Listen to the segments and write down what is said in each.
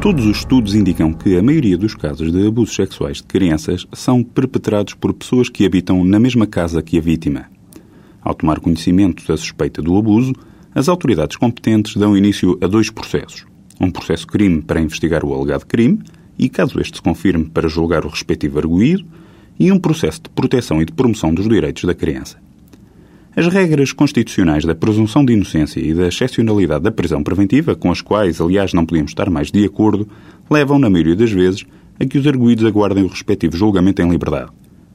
Todos os estudos indicam que a maioria dos casos de abusos sexuais de crianças são perpetrados por pessoas que habitam na mesma casa que a vítima. Ao tomar conhecimento da suspeita do abuso, as autoridades competentes dão início a dois processos. Um processo crime para investigar o alegado crime e, caso este se confirme, para julgar o respectivo arguído, e um processo de proteção e de promoção dos direitos da criança. As regras constitucionais da presunção de inocência e da excepcionalidade da prisão preventiva, com as quais, aliás, não podíamos estar mais de acordo, levam, na maioria das vezes, a que os arguídos aguardem o respectivo julgamento em liberdade.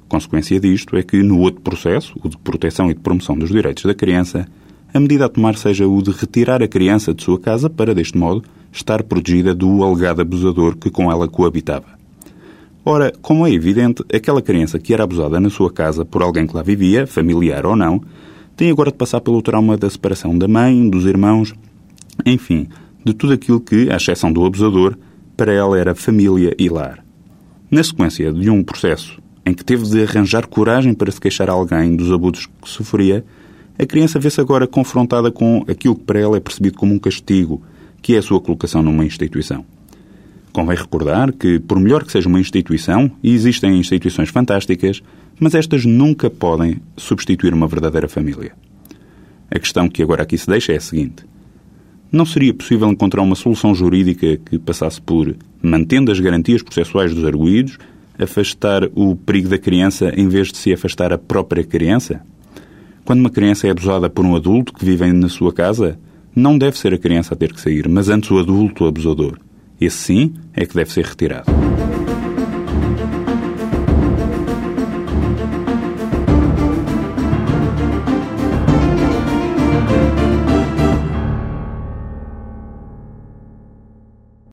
Consequência disto é que, no outro processo, o de proteção e de promoção dos direitos da criança, a medida a tomar seja o de retirar a criança de sua casa para, deste modo, estar protegida do alegado abusador que com ela coabitava. Ora, como é evidente, aquela criança que era abusada na sua casa por alguém que lá vivia, familiar ou não, tem agora de passar pelo trauma da separação da mãe, dos irmãos, enfim, de tudo aquilo que, à exceção do abusador, para ela era família e lar. Na sequência de um processo em que teve de arranjar coragem para se queixar a alguém dos abusos que sofria, a criança vê-se agora confrontada com aquilo que para ela é percebido como um castigo, que é a sua colocação numa instituição. Convém recordar que, por melhor que seja uma instituição, e existem instituições fantásticas, mas estas nunca podem substituir uma verdadeira família. A questão que agora aqui se deixa é a seguinte: não seria possível encontrar uma solução jurídica que passasse por, mantendo as garantias processuais dos arguídos, afastar o perigo da criança em vez de se afastar a própria criança? Quando uma criança é abusada por um adulto que vive na sua casa, não deve ser a criança a ter que sair, mas antes o adulto abusador. Esse sim é que deve ser retirado.